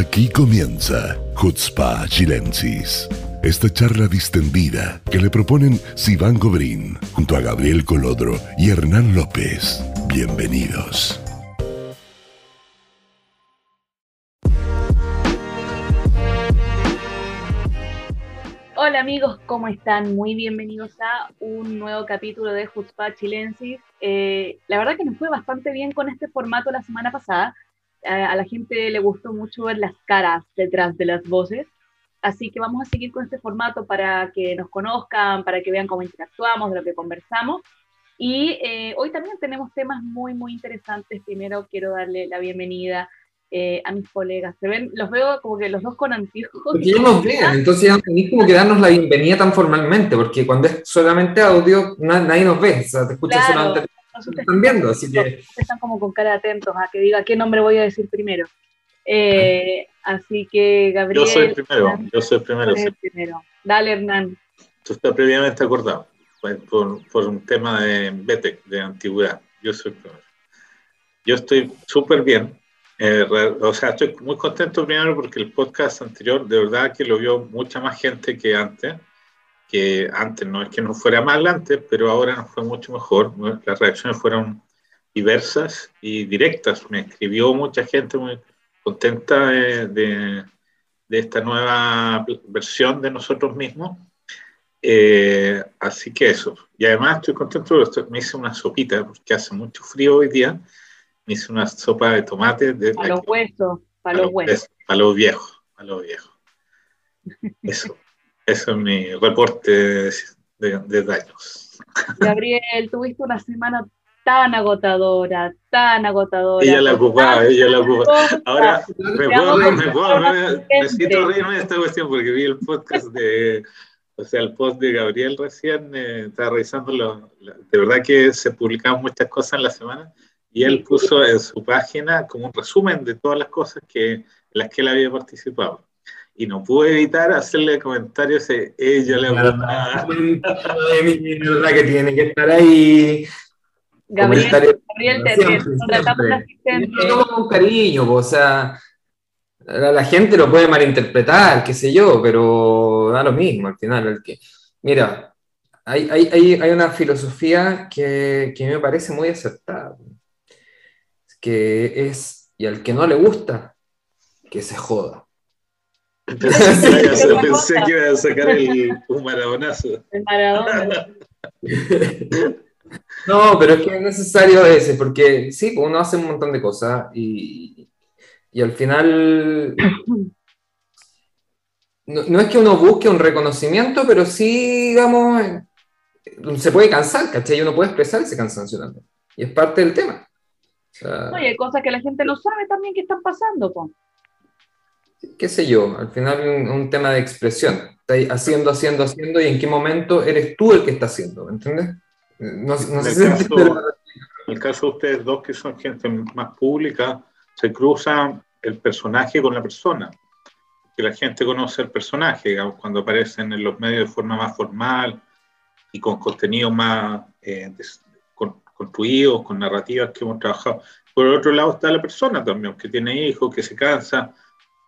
Aquí comienza Hutzpa Chilensis. Esta charla distendida que le proponen Sivan Gobrín junto a Gabriel Colodro y Hernán López. Bienvenidos. Hola amigos, ¿cómo están? Muy bienvenidos a un nuevo capítulo de Jutzpa Chilensis. Eh, la verdad que nos fue bastante bien con este formato la semana pasada. A la gente le gustó mucho ver las caras detrás de las voces. Así que vamos a seguir con este formato para que nos conozcan, para que vean cómo interactuamos, de lo que conversamos. Y eh, hoy también tenemos temas muy, muy interesantes. Primero quiero darle la bienvenida eh, a mis colegas. Se ven, los veo como que los dos con anteojos. Porque ya nos ven, entonces ya tenéis como que darnos la bienvenida tan formalmente, porque cuando es solamente audio, nadie nos ve, o sea, te escuchas Claro, solamente. Nosotros Están viendo, así que. Están como con cara atentos a que diga qué nombre voy a decir primero. Eh, así que, Gabriel. Yo soy el primero, Hernán, yo soy el primero. tú primero. Dale, Hernán. Esto está previamente acordado por, por un tema de BETEC, de antigüedad. Yo soy el primero. Yo estoy súper bien. eh, o sea, estoy muy contento primero porque el podcast anterior, de verdad que lo vio mucha más gente que antes. Que antes no es que no fuera mal antes, pero ahora nos fue mucho mejor. Las reacciones fueron diversas y directas. Me escribió mucha gente muy contenta de, de- de esta nueva versión de nosotros mismos. Eh, así que eso. Y además estoy contento porque estoy- me hice una sopita, porque hace mucho frío hoy día. Me hice una sopa de tomate. De, Para los huesos, para los huesos. Para los viejos, para los viejos. Eso, eso es mi reporte de, de- de daños. Gabriel, tuviste una semana tan agotadora, tan agotadora. Ella la ocupaba, ella la ocupaba. Ahora, me puedo, me puedo, me- necesito reírme de esta cuestión porque vi el podcast de, o sea, el post de Gabriel recién, eh, estaba revisando, lo- de verdad que se publicaban muchas cosas en la semana y él puso en su página como un resumen de todas las cosas que, en las que él había participado. Y no pude evitar hacerle comentarios de ella le ocupaba. de mierda que tiene que estar ahí. Gabriel, Gabriel, te, Siempre, siempre. asistente. Yo lo tomo con cariño, po, o sea, la, la gente lo puede malinterpretar, qué sé yo, pero da lo mismo al final. el que, mira, hay, hay, hay, hay una filosofía que, que me parece muy acertada, que es, y al que no le gusta, que se joda. Pensé, que iba a- pensé que iba a sacar el, un maradonazo. El Maradona. No, pero es que es necesario veces, porque sí, pues uno hace un montón de cosas y, y al final no, no es que uno busque un reconocimiento, pero sí, digamos, se puede cansar, ¿cachai? Y uno puede expresar ese cansancio también. Y es parte del tema. O sea, No, y hay cosas que la gente no sabe también que están pasando, po. Qué sé yo, al final un, un tema de expresión. Estás haciendo, haciendo, haciendo, y en qué momento eres tú el que está haciendo, ¿me entiendes? No, no sé si caso-. En el caso de ustedes dos, que son gente más pública, se cruza el personaje con la persona. Que la gente conoce el personaje, digamos, cuando aparecen en los medios de forma más formal y con contenidos más eh, des- con- construidos, con narrativas que hemos trabajado. Por el otro lado está la persona también, que tiene hijos, que se cansa,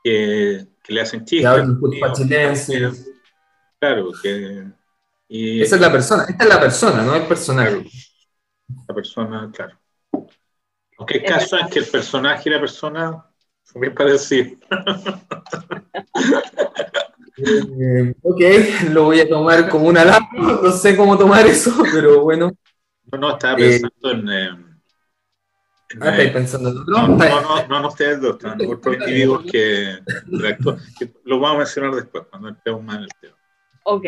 que, que le hacen Que chistes. hablan culpa chilense. Claro, que. Y Esa es la persona, esta es la persona, no el personaje. la persona, claro. Aunque el caso es que el personaje y la persona son bien parecidos. Eh, ok, lo voy a tomar como un halago, no sé cómo tomar eso, pero bueno. No, no, estaba pensando en. eh, en, Ah, estáis eh, pensando en otro. no, no, no, no, no ustedes dos, están otros individuos que que Lo vamos a mencionar después, cuando entremos más en el tema. Ok.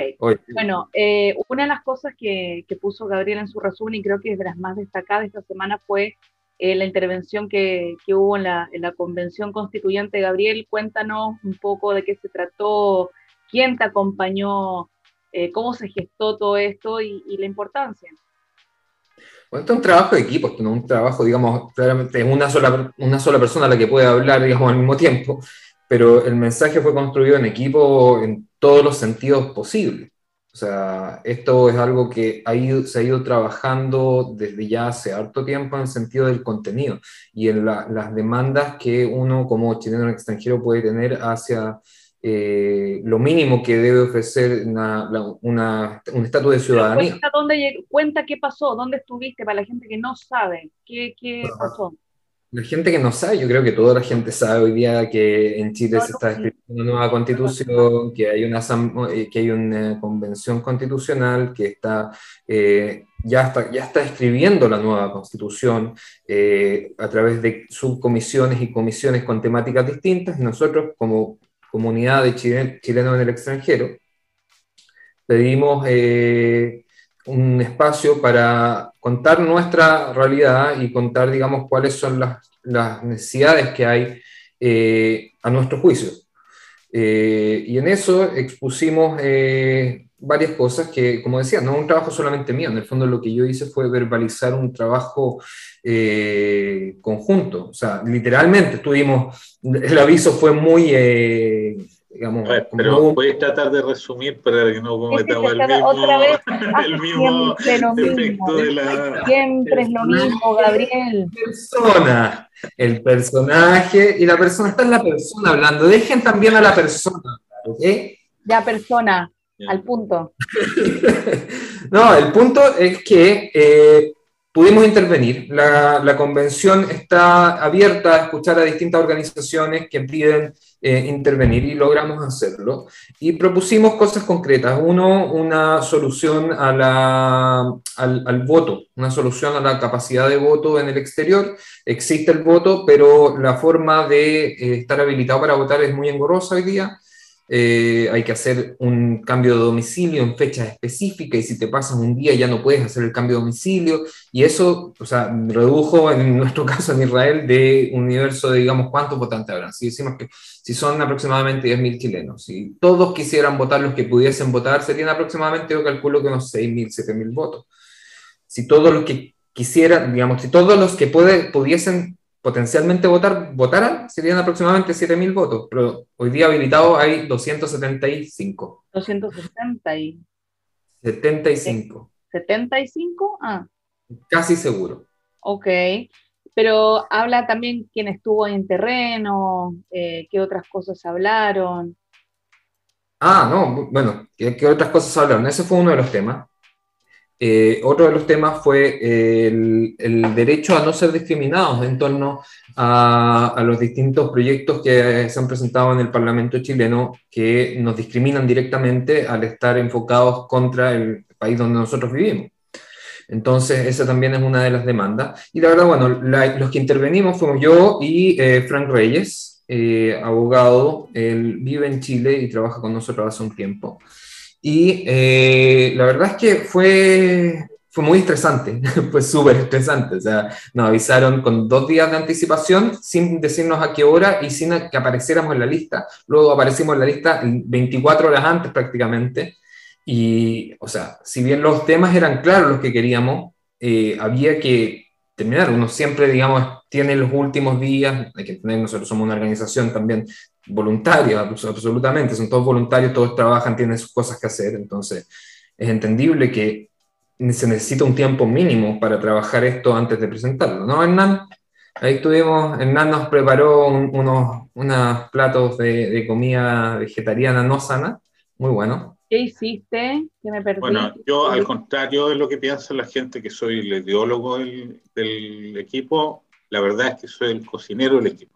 Bueno, eh, una de las cosas que, que puso Gabriel en su resumen, y creo que es de las más destacadas esta semana, fue eh, la intervención que, que hubo en la, en la convención constituyente. Gabriel, cuéntanos un poco de qué se trató, quién te acompañó, eh, cómo se gestó todo esto y, y la importancia. Bueno, esto es un trabajo de equipo, no es un trabajo, digamos, claramente es una sola, una sola persona la que puede hablar, digamos, al mismo tiempo, pero el mensaje fue construido en equipo en todos los sentidos posibles. O sea, esto es algo que ha ido, se ha ido trabajando desde ya hace harto tiempo en el sentido del contenido y en las demandas que uno como chileno extranjero puede tener hacia eh, lo mínimo que debe ofrecer una, un estatus de ciudadanía. Cuenta, dónde, cuenta qué pasó, dónde estuviste para la gente que no sabe qué, qué pasó. La gente que no sabe, yo creo que toda la gente sabe hoy día que en Chile se está escribiendo una nueva constitución, que hay una, eh, que hay una convención constitucional que está, eh, ya, está, ya está escribiendo la nueva constitución a través de subcomisiones y comisiones con temáticas distintas. Nosotros como comunidad de chilenos en el extranjero, pedimos eh, un espacio para contar nuestra realidad y contar, digamos, cuáles son las, necesidades que hay eh, a nuestro juicio. Eh, y en eso expusimos varias cosas que, como decía, no es un trabajo solamente mío, en el fondo lo que yo hice fue verbalizar un trabajo eh, conjunto, o sea, literalmente tuvimos, el aviso fue muy, eh, digamos... pero puedes tratar de resumir para que no cometamos el mismo, otra vez, el mismo efecto de la... Siempre es lo mismo, Gabriel. Persona, el personaje, y la persona, está en la persona hablando, dejen también a la persona, ¿ok? Ya persona, al punto. no, el punto es que eh, pudimos intervenir. La, convención está abierta a escuchar a distintas organizaciones que piden eh, intervenir y logramos hacerlo. Y propusimos cosas concretas. Uno, una solución a la, al, voto, una solución a la capacidad de voto en el exterior. Existe el voto, pero la forma de eh, estar habilitado para votar es muy engorrosa hoy día. Eh, hay que hacer un cambio de domicilio en fecha específica y si te pasas un día ya no puedes hacer el cambio de domicilio y eso, o sea, redujo en nuestro caso en Israel de un universo de, digamos, cuántos votantes habrán. Si decimos que si son aproximadamente 10.000 chilenos, si todos quisieran votar los que pudiesen votar, serían aproximadamente, yo calculo que unos 6.000, 7.000 votos. Si todos los que quisieran, digamos, si todos los que pudiesen potencialmente votar, votaran, serían aproximadamente 7.000 votos, pero hoy día habilitados hay 275. 270 y... 75. ¿75? Ah. Casi seguro. Ok, pero habla también quién estuvo en terreno, eh, qué otras cosas hablaron. Ah, no, bueno, ¿qué, otras cosas hablaron? Ese fue uno de los temas. Eh, otro de los temas fue el, derecho a no ser discriminados en torno a, los distintos proyectos que se han presentado en el Parlamento chileno que nos discriminan directamente al estar enfocados contra el país donde nosotros vivimos. Entonces, esa también es una de las demandas. Y la verdad, bueno, los que intervenimos fuimos yo y eh, Frank Reyes, eh, abogado. Él vive en Chile y trabaja con nosotros hace un tiempo. Y eh, la verdad es que fue, fue muy estresante, fue súper estresante. O sea, nos avisaron con dos días de anticipación, sin decirnos a qué hora y sin que apareciéramos en la lista. Luego aparecimos en la lista 24 horas antes prácticamente. Y, o sea, si bien los temas eran claros los que queríamos, eh, había que terminar. Uno siempre, digamos, tiene los últimos días, hay que tener, nosotros somos una organización también voluntaria, absolutamente, son todos voluntarios, todos trabajan, tienen sus cosas que hacer, entonces es entendible que se necesita un tiempo mínimo para trabajar esto antes de presentarlo, ¿no, Hernán? Ahí estuvimos, Hernán nos preparó unos, unos platos de, de, comida vegetariana no sana, muy bueno. ¿Qué hiciste? ¿Qué me perdí? Bueno, yo al contrario de lo que piensa la gente que soy el ideólogo del, del equipo, la verdad es que soy el cocinero del equipo.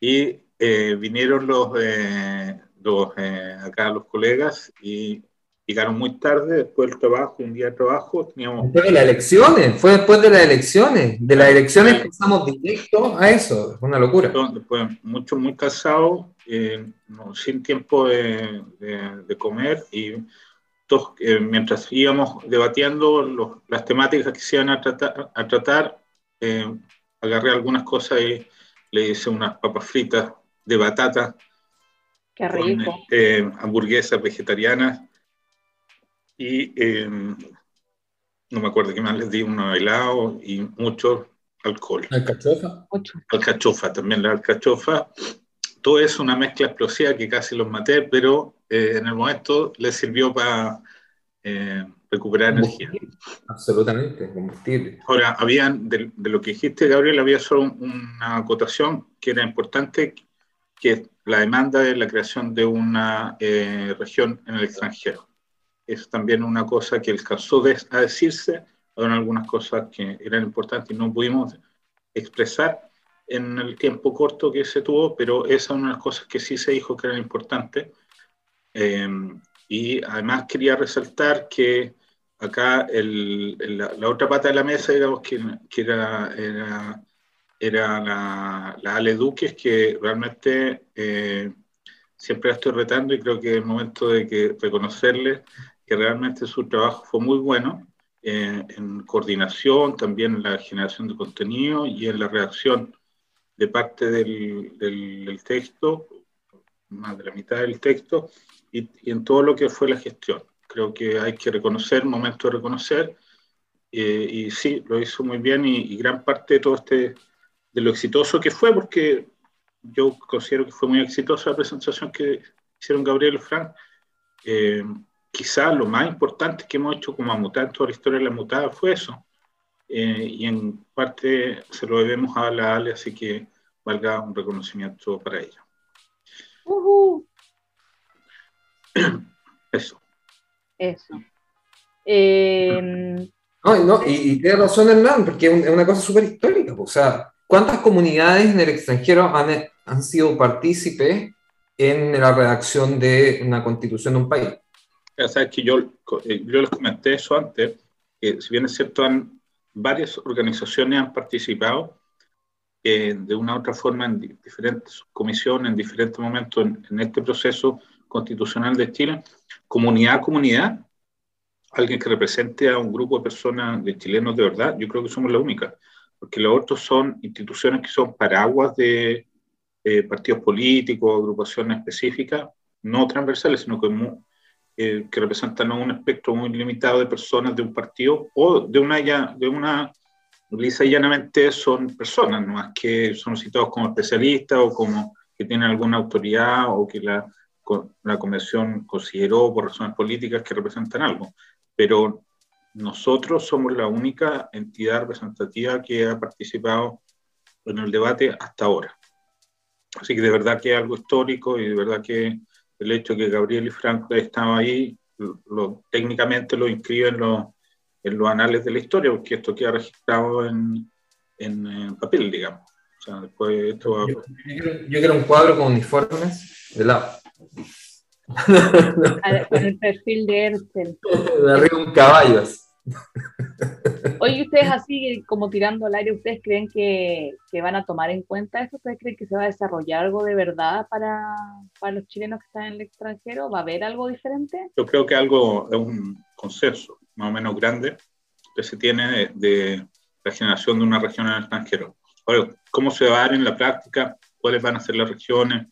Y eh, vinieron los, eh, los eh, acá los colegas y llegaron muy tarde, después del trabajo, un día de trabajo, teníamos... Después de las elecciones, fue después de las elecciones, de las elecciones pasamos directo a eso, fue una locura. Después, mucho, muy cansados, sin tiempo de, de, comer y todos, mientras íbamos debatiendo las temáticas que se iban a tratar, a tratar agarré algunas cosas y le hice unas papas fritas de batata. Qué rico. Eh, hamburguesas vegetarianas y em, no me acuerdo qué más les di, unos helado y mucho alcohol. ¿Alcachofa? Alcachofa, también la alcachofa. Todo es una mezcla explosiva que casi los maté, pero eh, en el momento les sirvió para eh, recuperar energía. Absolutamente, combustible. Ahora, habían, de, lo que dijiste, Gabriel, había solo una acotación que era importante, que es la demanda de la creación de una eh, región en el extranjero. Es también una cosa que alcanzó a decirse, eran algunas cosas que eran importantes y no pudimos expresar en el tiempo corto que se tuvo, pero esa es una de las cosas que sí se dijo que eran importantes. Eh, y además quería resaltar que acá el, la, otra pata de la mesa, digamos, que, era, era, era, la, la Ale Duques, que realmente eh, siempre la estoy retando y creo que es el momento de que reconocerle que realmente su trabajo fue muy bueno eh, en coordinación, también en la generación de contenido y en la redacción de parte del, del texto, más de la mitad del texto, y, en todo lo que fue la gestión. Creo que hay que reconocer, momento de reconocer, eh, y sí, lo hizo muy bien y, gran parte de todo este, de lo exitoso que fue, porque yo considero que fue muy exitosa la presentación que hicieron Gabriel y Frank. Eh, quizás lo más importante que hemos hecho como Amutada en toda la historia de la mutada fue eso. Eh, y en parte se lo debemos a la Ale, así que valga un reconocimiento para ella. Eso. Eso. Eh, no, y, y, tiene razón Hernán, porque es una cosa súper histórica. O sea, ¿cuántas comunidades en el extranjero han, han sido partícipes en la redacción de una constitución de un país? Ya sabes que yo, eh, yo les comenté eso antes, que si bien es cierto, han, varias organizaciones han participado eh, de una u otra forma en diferentes comisiones, en diferentes momentos en, en este proceso constitucional de Chile, comunidad a comunidad, alguien que represente a un grupo de personas, de chilenos de verdad, yo creo que somos la única, porque los otros son instituciones que son paraguas de partidos políticos, agrupaciones específicas, no transversales, sino que, eh, que representan un espectro muy limitado de personas de un partido o de una, de una lisa y llanamente son personas, no más que son citados como especialistas o como que tienen alguna autoridad o que la la convención consideró por razones políticas que representan algo, pero nosotros somos la única entidad representativa que ha participado en el debate hasta ahora. Así que de verdad que es algo histórico y de verdad que el hecho de que Gabriel y Franco estado ahí, lo, técnicamente lo inscriben en, los, en los anales de la historia, porque esto queda registrado en, en, papel, digamos. O sea, después esto yo, quiero, un cuadro con uniformes de lado. Con el perfil de Ercel. De arriba un caballo. Oye, ustedes así como tirando al aire, ¿ustedes creen que, que, van a tomar en cuenta esto? ¿Ustedes creen que se va a desarrollar algo de verdad para, para los chilenos que están en el extranjero? ¿Va a haber algo diferente? Yo creo que algo es un consenso más o menos grande que se tiene de, la generación de una región en el extranjero. Ahora, ¿cómo se va a dar en la práctica? ¿Cuáles van a ser las regiones?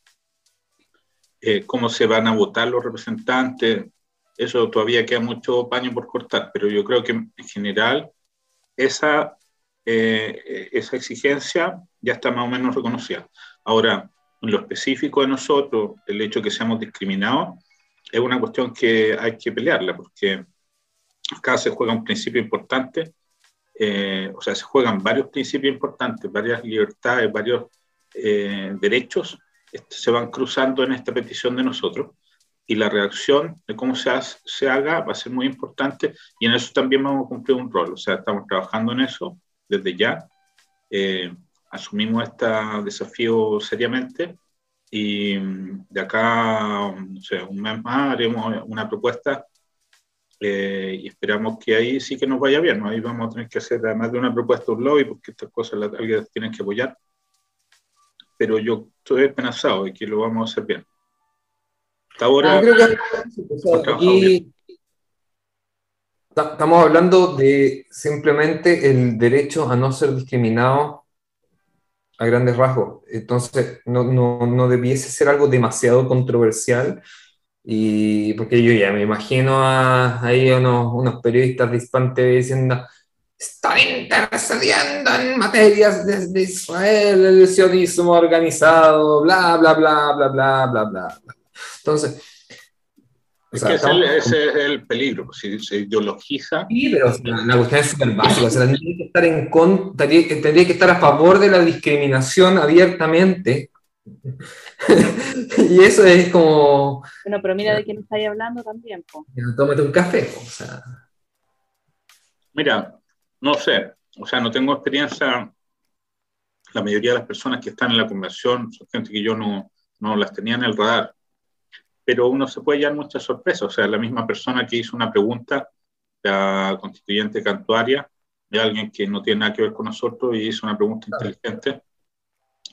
Eh, cómo se van a votar los representantes, eso todavía queda mucho paño por cortar, pero yo creo que en general esa, eh, esa exigencia ya está más o menos reconocida. Ahora, en lo específico de nosotros, el hecho de que seamos discriminados es una cuestión que hay que pelearla, porque acá se juega un principio importante, eh, o sea, se juegan varios principios importantes, varias libertades, varios derechos este, se van cruzando en esta petición de nosotros y la reacción de cómo se, se haga va a ser muy importante y en eso también vamos a cumplir un rol. O sea, estamos trabajando en eso desde ya. Eh, asumimos este desafío seriamente y mm, de acá, no sé, un mes más haremos una propuesta eh, y esperamos que ahí sí que nos vaya bien. Ahí vamos a tener que hacer, además de una propuesta, un lobby, porque estas cosas las, alguien tienen que apoyar pero yo estoy esperanzado de que lo vamos a hacer bien. Hasta ahora. estamos hablando de simplemente el derecho a no ser discriminado a grandes rasgos. Entonces, no, no, no debiese ser algo demasiado controversial. Y porque yo ya me imagino a, ahí unos, unos periodistas de diciendo está intercediendo en materias desde Israel, el sionismo organizado, bla, bla, bla, bla, bla, bla, bla. Entonces, Es que ese, es el peligro, si se ideologiza. Sí, pero la cuestión es súper básica. O sea, tendría que, estar en tendría que estar a favor de la discriminación abiertamente. y eso es como. Bueno, pero mira de quién estáis hablando también. Po. Tómate un café. O sea. Mira, no sé. O sea, no tengo experiencia. La mayoría de las personas que están en la convención son gente que yo no, no las tenía en el radar pero uno se puede llevar muchas sorpresas. O sea, la misma persona que hizo una pregunta, la constituyente cantuaria, de alguien que no tiene nada que ver con nosotros y hizo una pregunta inteligente.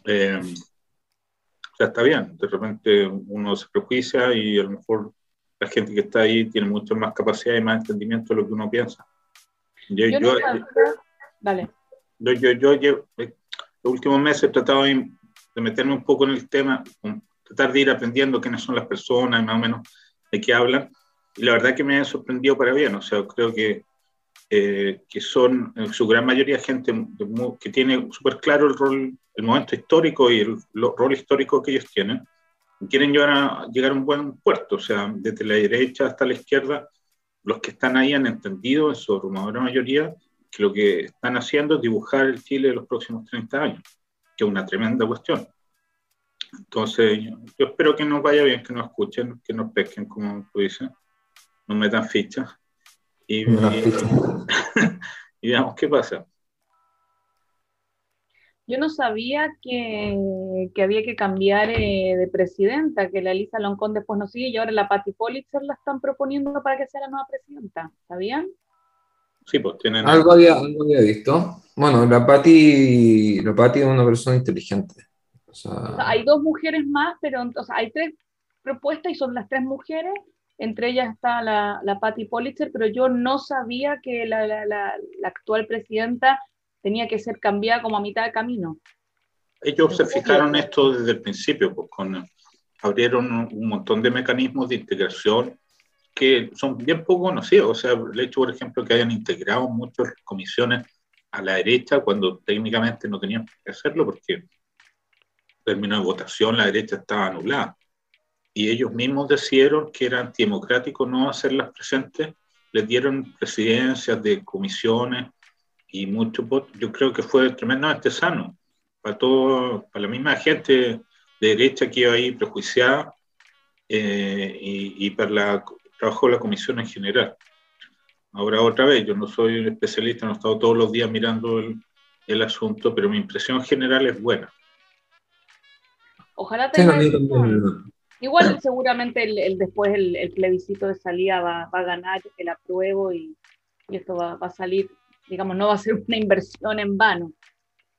Eh, o sea, está bien. De repente uno se prejuicia y a lo mejor la gente que está ahí tiene mucha más capacidad y más entendimiento de lo que uno piensa. Yo, yo, yo, yo, yo, yo, yo, los últimos meses he tratado de, de meterme un poco en el tema, tratar de ir aprendiendo quiénes son las personas y más o menos de qué hablan. Y la verdad que me ha sorprendido para bien, o sea, creo que, eh, que son en su gran mayoría gente que tiene súper claro el rol, el momento histórico y el, rol histórico que ellos tienen. Y quieren llegar a, llegar a un buen puerto, o sea, desde la derecha hasta la izquierda, los que están ahí han entendido, en su abrumadora mayoría, que lo que están haciendo es dibujar el Chile de los próximos 30 años, que es una tremenda cuestión. Entonces, yo, espero que nos vaya bien, que nos escuchen, que nos pesquen, como tú dices, nos metan fichas y, y, veamos qué pasa. Yo no sabía que, que había que cambiar eh, de presidenta, que la Elisa Loncón después no sigue y ahora la Patti Politzer la están proponiendo para que sea la nueva presidenta. ¿Sabían? Sí, pues tienen. Algo había, algo había visto. Bueno, la Patti, la Patti es una persona inteligente hay dos mujeres más, pero hay tres propuestas y son las tres mujeres. Entre ellas está la, la Patty Politzer, pero yo no sabía que la, la, la, actual presidenta tenía que ser cambiada como a mitad de camino. Ellos se fijaron esto desde el principio, pues con, abrieron un montón de mecanismos de integración que son bien poco conocidos. O sea, el hecho, por ejemplo, que hayan integrado muchas comisiones a la derecha cuando técnicamente no tenían que hacerlo, porque términos de votación, la derecha estaba anulada. Y ellos mismos decidieron que era antidemocrático no hacerlas presentes, les dieron presidencias de comisiones y mucho Yo creo que fue tremendamente sano para todo, para la misma gente de derecha que iba ahí prejuiciada eh, y, y, para el trabajo de la comisión en general. Ahora otra vez, yo no soy un especialista, no he estado todos los días mirando el, el asunto, pero mi impresión general es buena. Ojalá tenga. Igual seguramente el, después el, plebiscito de salida va, a ganar el apruebo y, esto va, a salir, digamos, no va a ser una inversión en vano.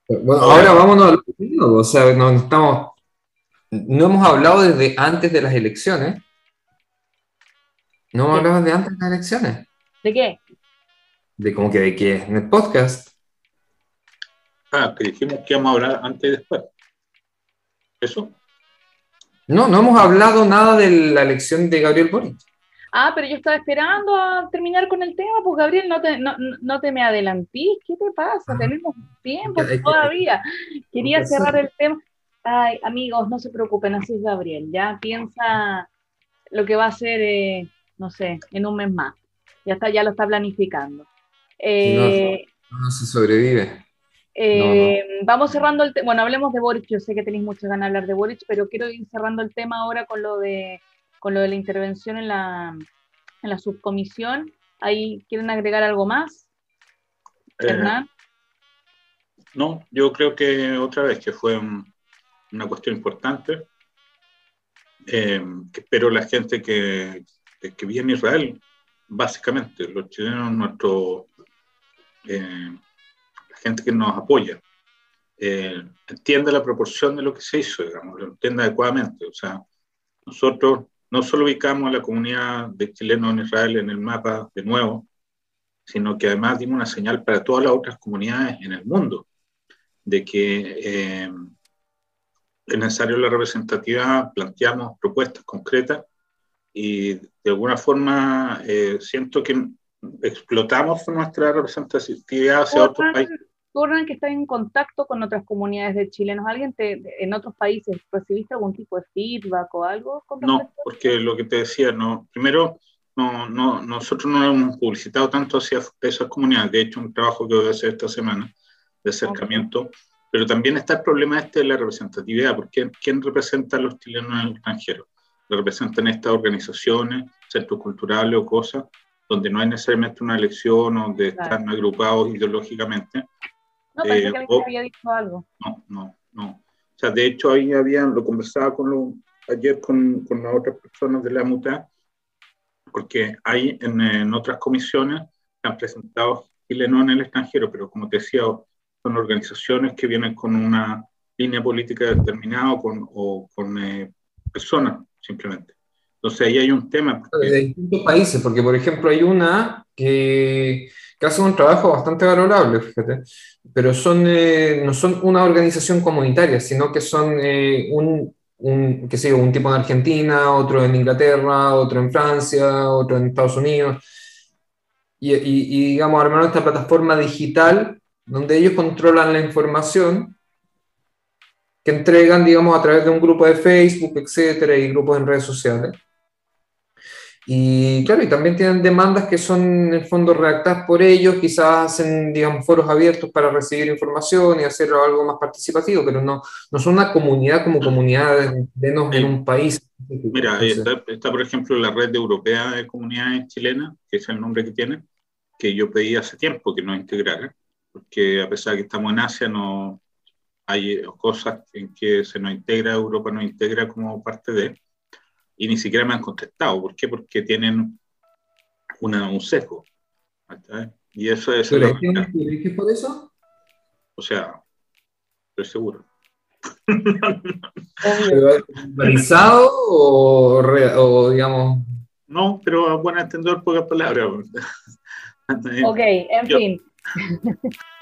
Bueno, ahora vámonos al o sea, no estamos, no hemos hablado desde antes de las elecciones. No hemos hablado de antes de las elecciones. ¿De qué? De como que de qué, en el podcast. Ah, que dijimos que íbamos a hablar antes y después. ¿Eso? No, no hemos hablado nada de la elección de Gabriel Boric. Ah, pero yo estaba esperando a terminar con el tema, pues Gabriel, no te, no, te me adelantís, ¿qué te pasa? Ah. Tenemos tiempo todavía. Quería cerrar el tema. Ay, amigos, no se preocupen, así es Gabriel, ya piensa lo que va a hacer, eh, no sé, en un mes más. Ya está, ya lo está planificando. no, eh, no se sobrevive. Eh, vamos cerrando el tema. Bueno, hablemos de Boric. Yo sé que tenéis muchas ganas de hablar de Boric, pero quiero ir cerrando el tema ahora con lo de, con lo de la intervención en la, en la subcomisión. ¿Ahí quieren agregar algo más? Eh, Hernán. No, yo creo que otra vez que fue una cuestión importante. Eh, que espero la gente que, que vive en Israel, básicamente, los chilenos, nuestro gente que nos apoya, eh, entienda la proporción de lo que se hizo, digamos, lo entienda adecuadamente. O sea, nosotros no solo ubicamos a la comunidad de chilenos en Israel en el mapa de nuevo, sino que además dimos una señal para todas las otras comunidades en el mundo de que eh, es necesario la representatividad, planteamos propuestas concretas y de alguna forma eh, siento que explotamos nuestra representatividad hacia otros países tú Hernán, que estás en contacto con otras comunidades de chilenos, ¿alguien te, en otros países recibiste algún tipo de feedback o algo? No, porque lo que te decía, no, primero, no, no, nosotros no hemos publicitado tanto hacia esas comunidades, de hecho un trabajo que voy a hacer esta semana de acercamiento, pero también está el problema este de la representatividad, porque ¿quién representa a los chilenos en el extranjero? representan estas organizaciones, centros culturales o cosas, donde no hay necesariamente una elección o donde están agrupados ideológicamente. No, pensé eh, que alguien había dicho algo. No, no, no. O sea, de hecho, ahí habían, lo conversaba con lo, ayer con, con las otras personas de la MUTA, porque hay en, en otras comisiones que han presentado chilenos en el extranjero, pero como te decía, son organizaciones que vienen con una línea política determinada o con, o con eh, personas simplemente. Entonces ahí hay un tema. De distintos países, porque por ejemplo hay una que, que hace un trabajo bastante valorable, fíjate, pero son, eh, no son una organización comunitaria, sino que son eh, un, un, que un tipo en Argentina, otro en Inglaterra, otro en Francia, otro en Estados Unidos. Y, y, y digamos, armaron esta plataforma digital donde ellos controlan la información que entregan, digamos, a través de un grupo de Facebook, etcétera, y grupos en redes sociales. Y claro, y también tienen demandas que son en el fondo redactadas por ellos, quizás hacen, digamos, foros abiertos para recibir información y hacer algo más participativo, pero no, no son una comunidad como comunidad, menos en un país. Mira, está, está, por ejemplo la red europea de comunidades chilenas, que es el nombre que tiene, que yo pedí hace tiempo que nos integrara, porque a pesar de que estamos en Asia, no, hay cosas en que se nos integra, Europa nos integra como parte de, y ni siquiera me han contestado. ¿Por qué? Porque tienen una, un sesgo. Y eso es... ¿Pero es por eso? O sea, estoy seguro. ¿Organizado o, o, digamos? No, pero a buen entender pocas palabras. ok, en fin.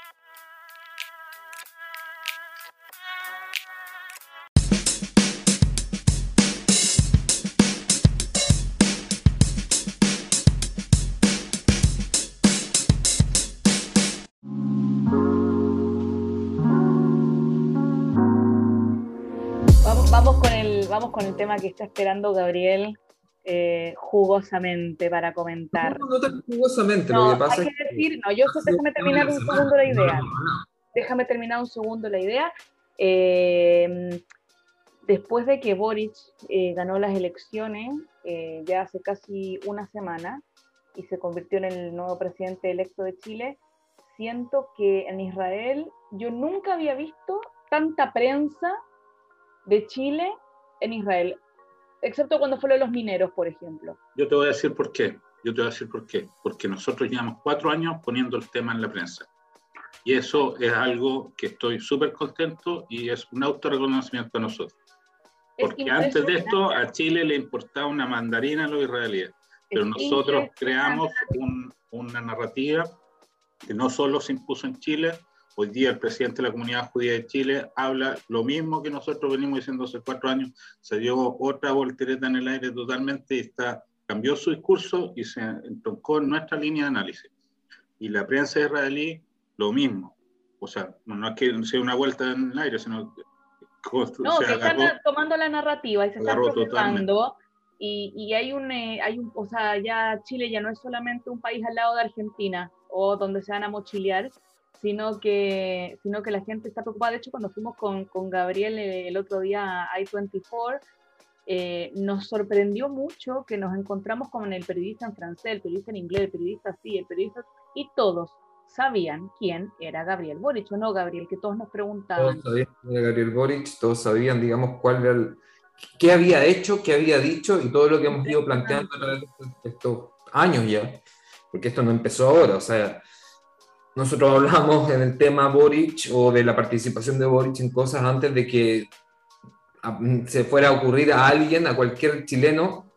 con el tema que está esperando Gabriel eh, jugosamente para comentar. No, no, jugosamente, lo que pasa hay que decir, no, yo déjame terminar un segundo la idea. Déjame terminar un segundo la idea. Eh, después de que Boric eh, ganó las elecciones, ya hace casi una semana, y se convirtió en el nuevo presidente electo de Chile, siento que en Israel yo nunca había visto tanta prensa de Chile en Israel, excepto cuando fue lo de los mineros, por ejemplo. Yo te voy a decir por qué. Yo te voy a decir por qué. Porque nosotros llevamos cuatro años poniendo el tema en la prensa. Y eso es algo que estoy súper contento y es un autorreconocimiento a nosotros. Porque antes de esto a Chile le importaba una mandarina a los israelíes. Pero nosotros creamos una narrativa que no solo se impuso en Chile, Hoy día el presidente de la comunidad judía de Chile habla lo mismo que nosotros venimos diciendo hace cuatro años. Se dio otra voltereta en el aire totalmente y está, cambió su discurso y se entroncó en nuestra línea de análisis. Y la prensa israelí, lo mismo. O sea, no es que sea una vuelta en el aire, sino no, que están tomando la narrativa y se están procesando y, y, hay un, eh, hay un, o sea, ya Chile ya no es solamente un país al lado de Argentina o donde se van a mochilear, sino que, sino que la gente está preocupada. De hecho, cuando fuimos con, con Gabriel eh, el otro día a I-24, eh, nos sorprendió mucho que nos encontramos con el periodista en francés, el periodista en inglés, el periodista así, el periodista, y todos sabían quién era Gabriel Boric, o no Gabriel, que todos nos preguntaban. Todos sabían quién era Gabriel Boric, todos sabían, digamos, cuál era el, qué había hecho, qué había dicho y todo lo que hemos ido planteando a de estos años ya, porque esto no empezó ahora, o sea, nosotros hablamos en el tema Boric o de la participación de Boric en cosas antes de que se fuera a ocurrir a alguien, a cualquier chileno,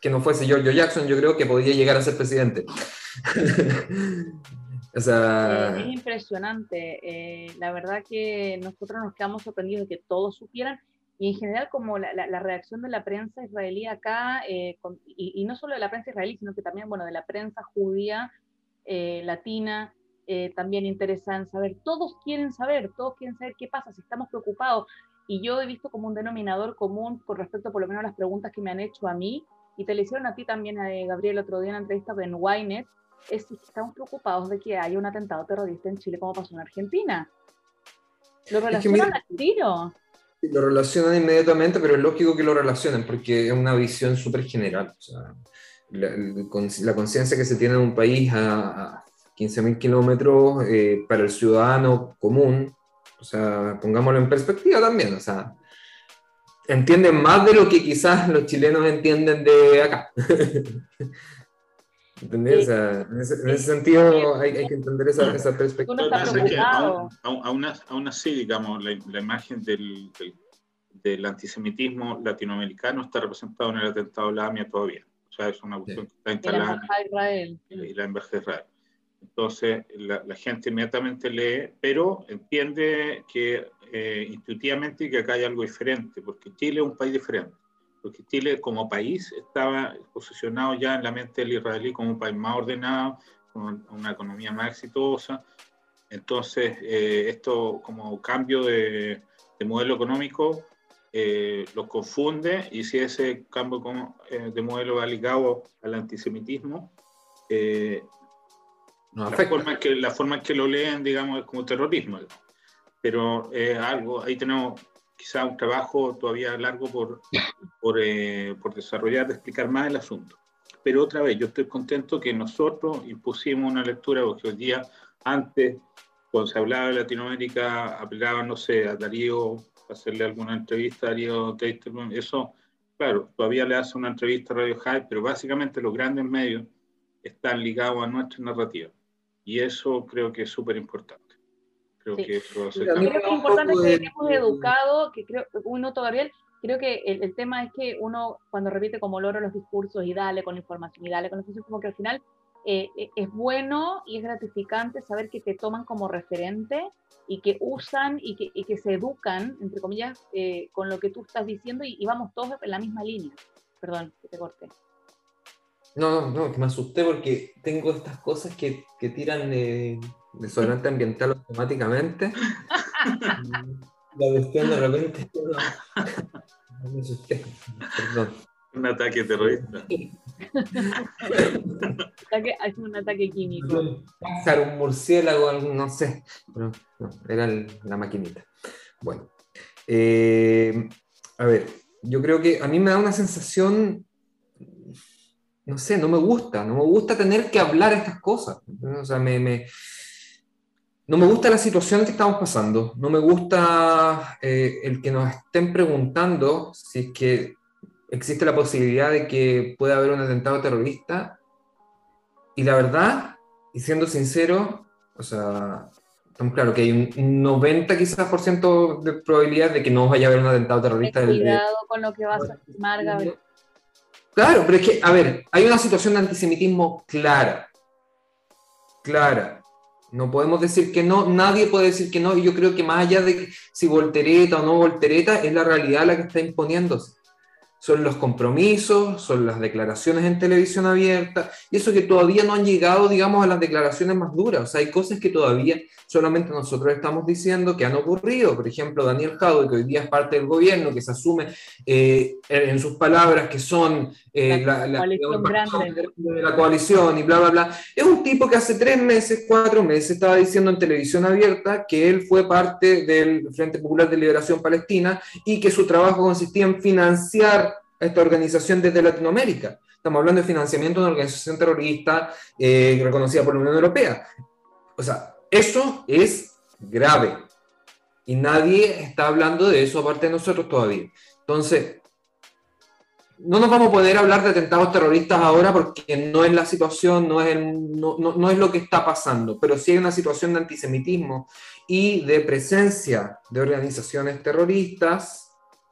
que no fuese Giorgio Jackson, yo creo que podía llegar a ser presidente. o sea... Es impresionante. Eh, la verdad que nosotros nos quedamos sorprendidos de que todos supieran y en general como la, la, reacción de la prensa israelí acá, eh, y, y, no solo de la prensa israelí, sino que también, bueno, de la prensa judía, eh, latina, eh, también interesan saber, todos quieren saber, todos quieren saber qué pasa, si estamos preocupados. Y yo he visto como un denominador común con respecto por lo menos a las preguntas que me han hecho a mí, y te le hicieron a ti también, a eh, Gabriel, otro día en una entrevista en Ynet, es si estamos preocupados de que haya un atentado terrorista en Chile como pasó en Argentina. ¿Lo relacionan al tiro? Lo relacionan inmediatamente, pero es lógico que lo relacionen porque es una visión súper general. O sea, la, conciencia que se tiene en un país a, 15.000 kilómetros eh, para el ciudadano común, o sea, pongámoslo en perspectiva también, o sea, entienden más de lo que quizás los chilenos entienden de acá. ¿Entendés? en, ese, sentido hay, hay, que entender esa, esa perspectiva. aún, aún, así, digamos, la, la imagen del, del, antisemitismo latinoamericano está representado en el atentado de la AMIA todavía. O sea, es una cuestión que está instalada. Y la embajada de Israel. Entonces, la, la, gente inmediatamente lee, pero entiende que eh, intuitivamente que acá hay algo diferente, porque Chile es un país diferente porque Chile como país estaba posicionado ya en la mente del israelí como un país más ordenado, con una economía más exitosa. Entonces, eh, esto como cambio de, modelo económico eh, los confunde y si ese cambio eh, de modelo va ligado al antisemitismo, la, forma en que, la forma en que lo leen, digamos, es como terrorismo. Pero algo, ahí tenemos quizá un trabajo todavía largo por, por, eh, por, desarrollar, de explicar más el asunto. Pero otra vez, yo estoy contento que nosotros impusimos una lectura, porque hoy día, antes, cuando se hablaba de Latinoamérica, aplicaban, no sé, a Darío, hacerle alguna entrevista a Darío Teisterman, eso, claro, todavía le hace una entrevista a Radio High, pero básicamente los grandes medios están ligados a nuestra narrativa. Y eso creo que es súper importante. Creo que eso Creo que es importante que hemos educado, que creo, un noto Gabriel, creo que el, tema es que uno cuando repite como loro los discursos y dale con información y dale con información, como que al final eh, eh, es bueno y es gratificante saber que te toman como referente y que usan y que, y que se educan, entre comillas, eh, con lo que tú estás diciendo y, y, vamos todos en la misma línea. Perdón, que te corté. No, no, que me asusté porque tengo estas cosas que, que tiran eh, desodorante ambiental automáticamente. la cuestión de repente. No, me asusté, perdón. Un ataque terrorista. es un ataque químico. Un pájaro, un murciélago, no sé. Pero no, era la maquinita. Bueno. Eh, a ver, yo creo que a mí me da una sensación no sé, no me gusta, no me gusta tener que hablar estas cosas. O sea, me, no me gusta la situación que estamos pasando, no me gusta eh, el que nos estén preguntando si es que existe la posibilidad de que pueda haber un atentado terrorista. Y la verdad, y siendo sincero, o sea, estamos claro que hay un 90 quizás por ciento de probabilidad de que no vaya a haber un atentado terrorista. Cuidado con lo que vas a Marga. Claro, pero es que, a ver, hay una situación de antisemitismo clara. Clara. No podemos decir que no, nadie puede decir que no, y yo creo que más allá de si voltereta o no voltereta, es la realidad la que está imponiéndose son los compromisos, son las declaraciones en televisión abierta, y eso que todavía no han llegado, digamos, a las declaraciones más duras. O sea, hay cosas que todavía solamente nosotros estamos diciendo que han ocurrido. Por ejemplo, Daniel Jadwe, que hoy día es parte del gobierno, que se asume eh, en sus palabras que son eh, la, coalición de la coalición y bla, bla, bla. Es un tipo que hace tres meses, cuatro meses, estaba diciendo en televisión abierta que él fue parte del Frente Popular de Liberación Palestina y que su trabajo consistía en financiar esta organización desde Latinoamérica. Estamos hablando de financiamiento de una organización terrorista eh, reconocida por la Unión Europea. O sea, eso es grave. Y nadie está hablando de eso aparte de nosotros todavía. Entonces, no nos vamos a poder hablar de atentados terroristas ahora porque no es la situación, no es, no, no, es lo que está pasando, pero sí hay una situación de antisemitismo y de presencia de organizaciones terroristas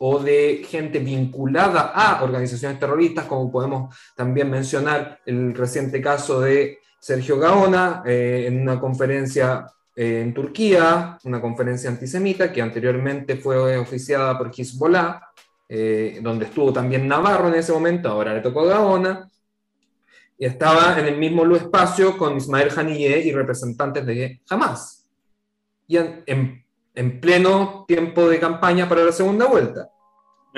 o de gente vinculada a organizaciones terroristas, como podemos también mencionar el reciente caso de Sergio Gaona eh, en una conferencia eh, en Turquía, una conferencia antisemita que anteriormente fue oficiada por Hezbollah, eh, donde estuvo también Navarro en ese momento, ahora le tocó Gaona. y estaba en el mismo espacio con Ismael Haniyeh y representantes de Hamas. Y en, pleno tiempo de campaña para la segunda vuelta.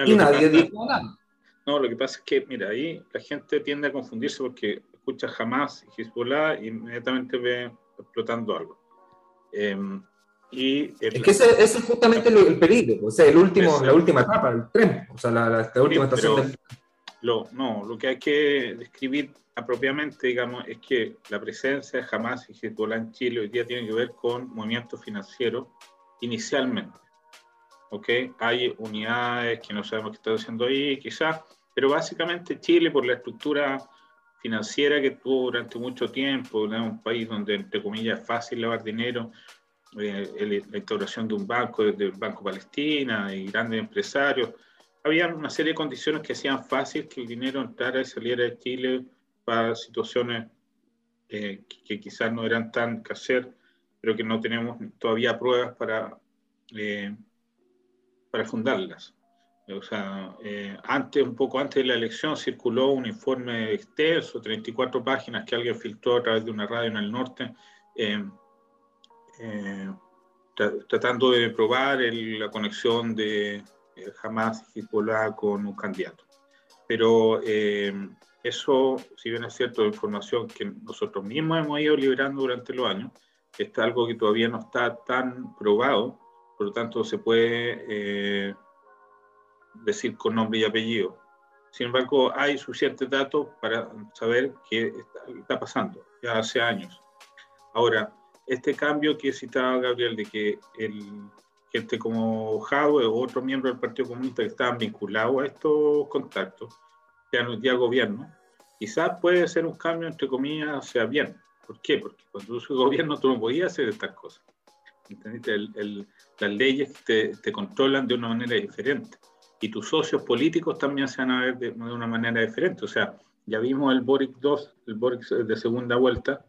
Y nadie dijo nada. No, lo que pasa es que, mira, ahí la gente tiende a confundirse porque escucha Hamas y Hezbollah y inmediatamente ve explotando algo. Em, y es que ese, es justamente el, peligro, o sea, el último, la última etapa, el tren, o sea, la, última estación del... Lo, no, lo que hay que describir apropiadamente, digamos, es que la presencia de Hamas y Hezbollah en Chile hoy día tiene que ver con movimientos financieros inicialmente. ¿Ok? Hay unidades que no sabemos qué están haciendo ahí, quizás, pero básicamente Chile, por la estructura financiera que tuvo durante mucho tiempo, es un país donde, entre comillas, es fácil lavar dinero, eh, la instauración de un banco, del Banco Palestina y grandes empresarios, había una serie de condiciones que hacían fácil que el dinero entrara y saliera de Chile para situaciones eh, que, quizás no eran tan caser, pero que no tenemos todavía pruebas para, eh, para fundarlas. O sea, eh, antes, un poco antes de la elección, circuló un informe extenso, 34 páginas que alguien filtró a través de una radio en el norte, tratando de probar la conexión de Hamas y Hezbollah con un candidato. Pero eso, si bien es cierto, información que nosotros mismos hemos ido liberando durante los años, está algo que todavía no está tan probado, por lo tanto se puede eh, decir con nombre y apellido. Sin embargo, hay suficientes datos para saber qué está, pasando ya hace años. Ahora, este cambio que citaba Gabriel de que el, gente como Jadwe o otros miembros del Partido Comunista que estaban vinculados a estos contactos, ya, ya gobierno, quizás puede ser un cambio, entre comillas, sea bien. ¿Por qué? Porque cuando tú gobierno tú no podías hacer estas cosas. Las leyes te, te, controlan de una manera diferente y tus socios políticos también se van a ver de, una manera diferente. O sea, ya vimos el Boric 2, el Boric de segunda vuelta,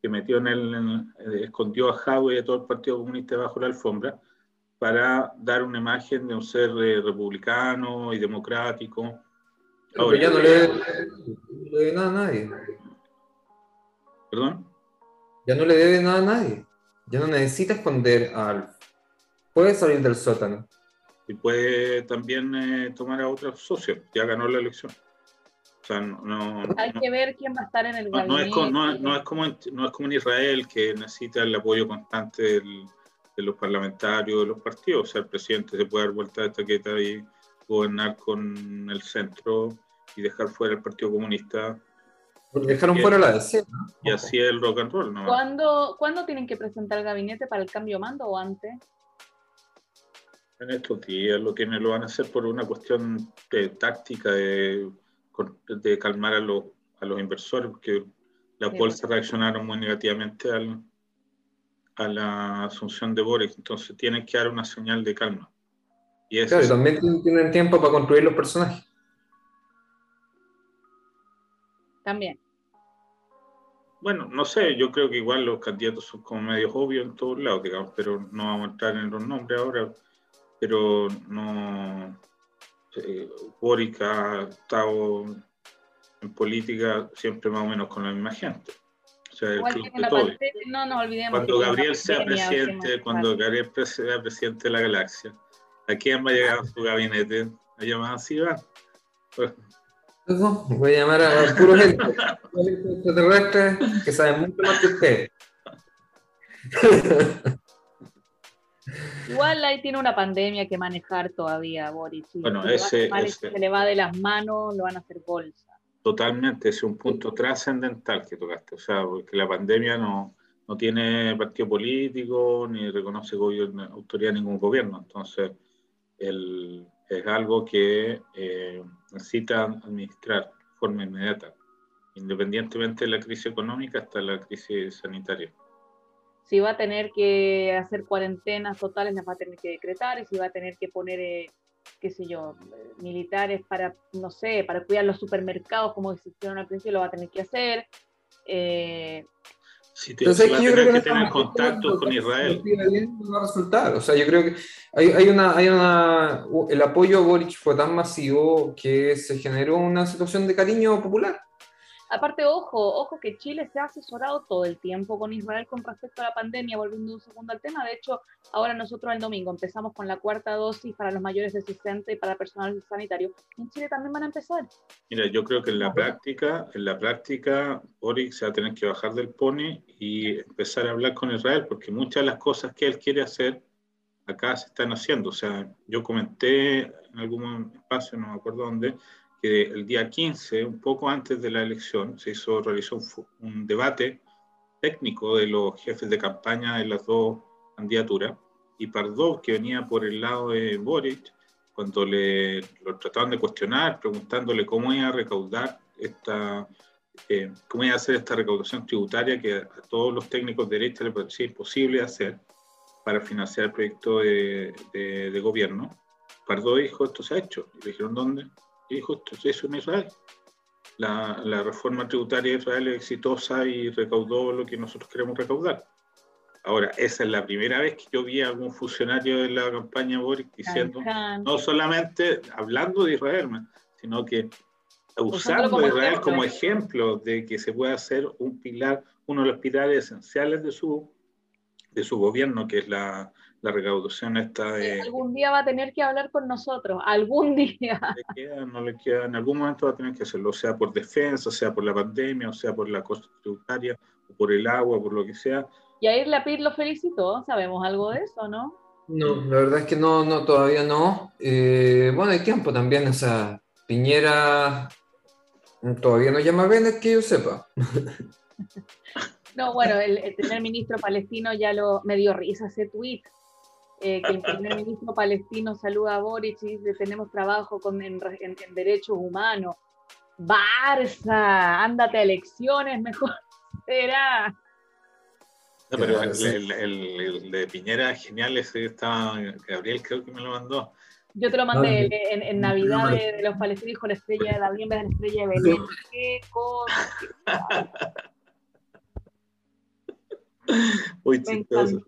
que metió en el, escondió a Jadwe y a todo el Partido Comunista bajo la alfombra para dar una imagen de un ser eh, republicano y democrático Ahora, ya no le, debe nada a nadie. ¿Perdón? Ya no le debe nada a nadie. Ya no necesita esconder al. Puede salir del sótano. Y puede también eh, tomar a otros socios. Ya ganó la elección. O sea, no, Hay que ver quién va a estar en el gabinete. No es, como, no, es como en, no es como en Israel, que necesita el apoyo constante de los parlamentarios, de los partidos. O sea, el presidente se puede dar vuelta de taqueta y gobernar con el centro y dejar fuera el Partido Comunista. Porque dejaron fuera la DC. Y así es el rock and roll. ¿no? ¿Cuándo, ¿Cuándo tienen que presentar el gabinete para el cambio de mando o antes? En estos días lo tienen, lo van a hacer por una cuestión de táctica de, de calmar a los, a los inversores, porque las bolsas reaccionaron muy negativamente al, a la asunción de Boris, entonces tienen que dar una señal de calma. Y eso claro, también tienen tiempo para construir los personajes. también. Bueno, no sé, yo creo que igual los candidatos son como medio obvios en todos lados, digamos, pero no vamos a entrar en los nombres ahora, pero no. Eh, Boric ha estado en política siempre más o menos con la misma gente. O sea, el club de todo. no nos olvidemos cuando Gabriel sea presidente, cuando Gabriel sea presidente de la galaxia, ¿a quién va a llegar a su gabinete? ¿A llamar así va? Voy a llamar a puro gente, extraterrestre que saben mucho más que usted. Igual ahí tiene una pandemia que manejar todavía, Boris. bueno, ese, se le va de las manos, lo van a hacer bolsa. Totalmente, ese es un punto trascendental que tocaste. O sea, porque la pandemia no, no tiene partido político ni reconoce gobierno, autoridad ningún gobierno. Entonces, el, es algo que eh, necesita administrar de forma inmediata, independientemente de la crisis económica hasta la crisis sanitaria. Si va a tener que hacer cuarentenas totales, las va a tener que decretar, y si va a tener que poner, eh, qué sé yo, militares para, no sé, para cuidar los supermercados como existieron al principio, lo va a tener que hacer. Eh, si te, Entonces, yo creo que, tener contactos con Israel. No va a resultar. O sea, yo creo que hay, hay, una, hay una. El apoyo a Boric fue tan masivo que se generó una situación de cariño popular. Aparte, ojo, ojo que Chile se ha asesorado todo el tiempo con Israel con respecto a la pandemia, volviendo un segundo al tema. De hecho, ahora nosotros el domingo empezamos con la cuarta dosis para los mayores de 60 y para personal sanitario. En Chile también van a empezar. Mira, yo creo que en la práctica, en la práctica, Boric se va a tener que bajar del pony y empezar a hablar con Israel, porque muchas de las cosas que él quiere hacer acá se están haciendo. O sea, yo comenté en algún espacio, no me acuerdo dónde, el día 15, un poco antes de la elección, se hizo, realizó un, debate técnico de los jefes de campaña de las dos candidaturas, y Pardo, que venía por el lado de Boric, cuando le lo trataban de cuestionar, preguntándole cómo iba a recaudar esta, eh, cómo iba a hacer esta recaudación tributaria que a todos los técnicos de derecha le parecía imposible hacer para financiar el proyecto de, de, gobierno. Pardo dijo, esto se ha hecho. Y le dijeron, ¿dónde? Y se hizo en Israel. La, la, reforma tributaria de Israel es exitosa y recaudó lo que nosotros queremos recaudar. Ahora, esa es la primera vez que yo vi a algún funcionario de la campaña Boric diciendo, no solamente hablando de Israel, sino que usando a Israel como ejemplo de que se puede hacer un pilar, uno de los pilares esenciales de su de su gobierno, que es la, la recaudación esta de... algún día va a tener que hablar con nosotros, algún día. Le queda, no le queda, en algún momento va a tener que hacerlo, sea por defensa, sea por la pandemia, o sea por la costa tributaria, o por el agua, por lo que sea. Y ahí la PIR lo felicitó, ¿sabemos algo de eso, no? No, la verdad es que no, no todavía no. Eh, bueno, hay tiempo también, o sea, Piñera todavía no llama a Bennett que yo sepa. No, bueno, el, primer ministro palestino ya lo me dio risa ese tweet. Eh, que el primer ministro palestino saluda a Boric y dice tenemos trabajo con, en, derechos humanos. Barça, ándate a elecciones, mejor será. No, pero el, el, de Piñera genial, ese estaba, Gabriel creo que me lo mandó. Yo te lo mandé en, Navidad de, los palestinos con la estrella de la en vez de la estrella de Belén. Qué cosa. Muy chistoso.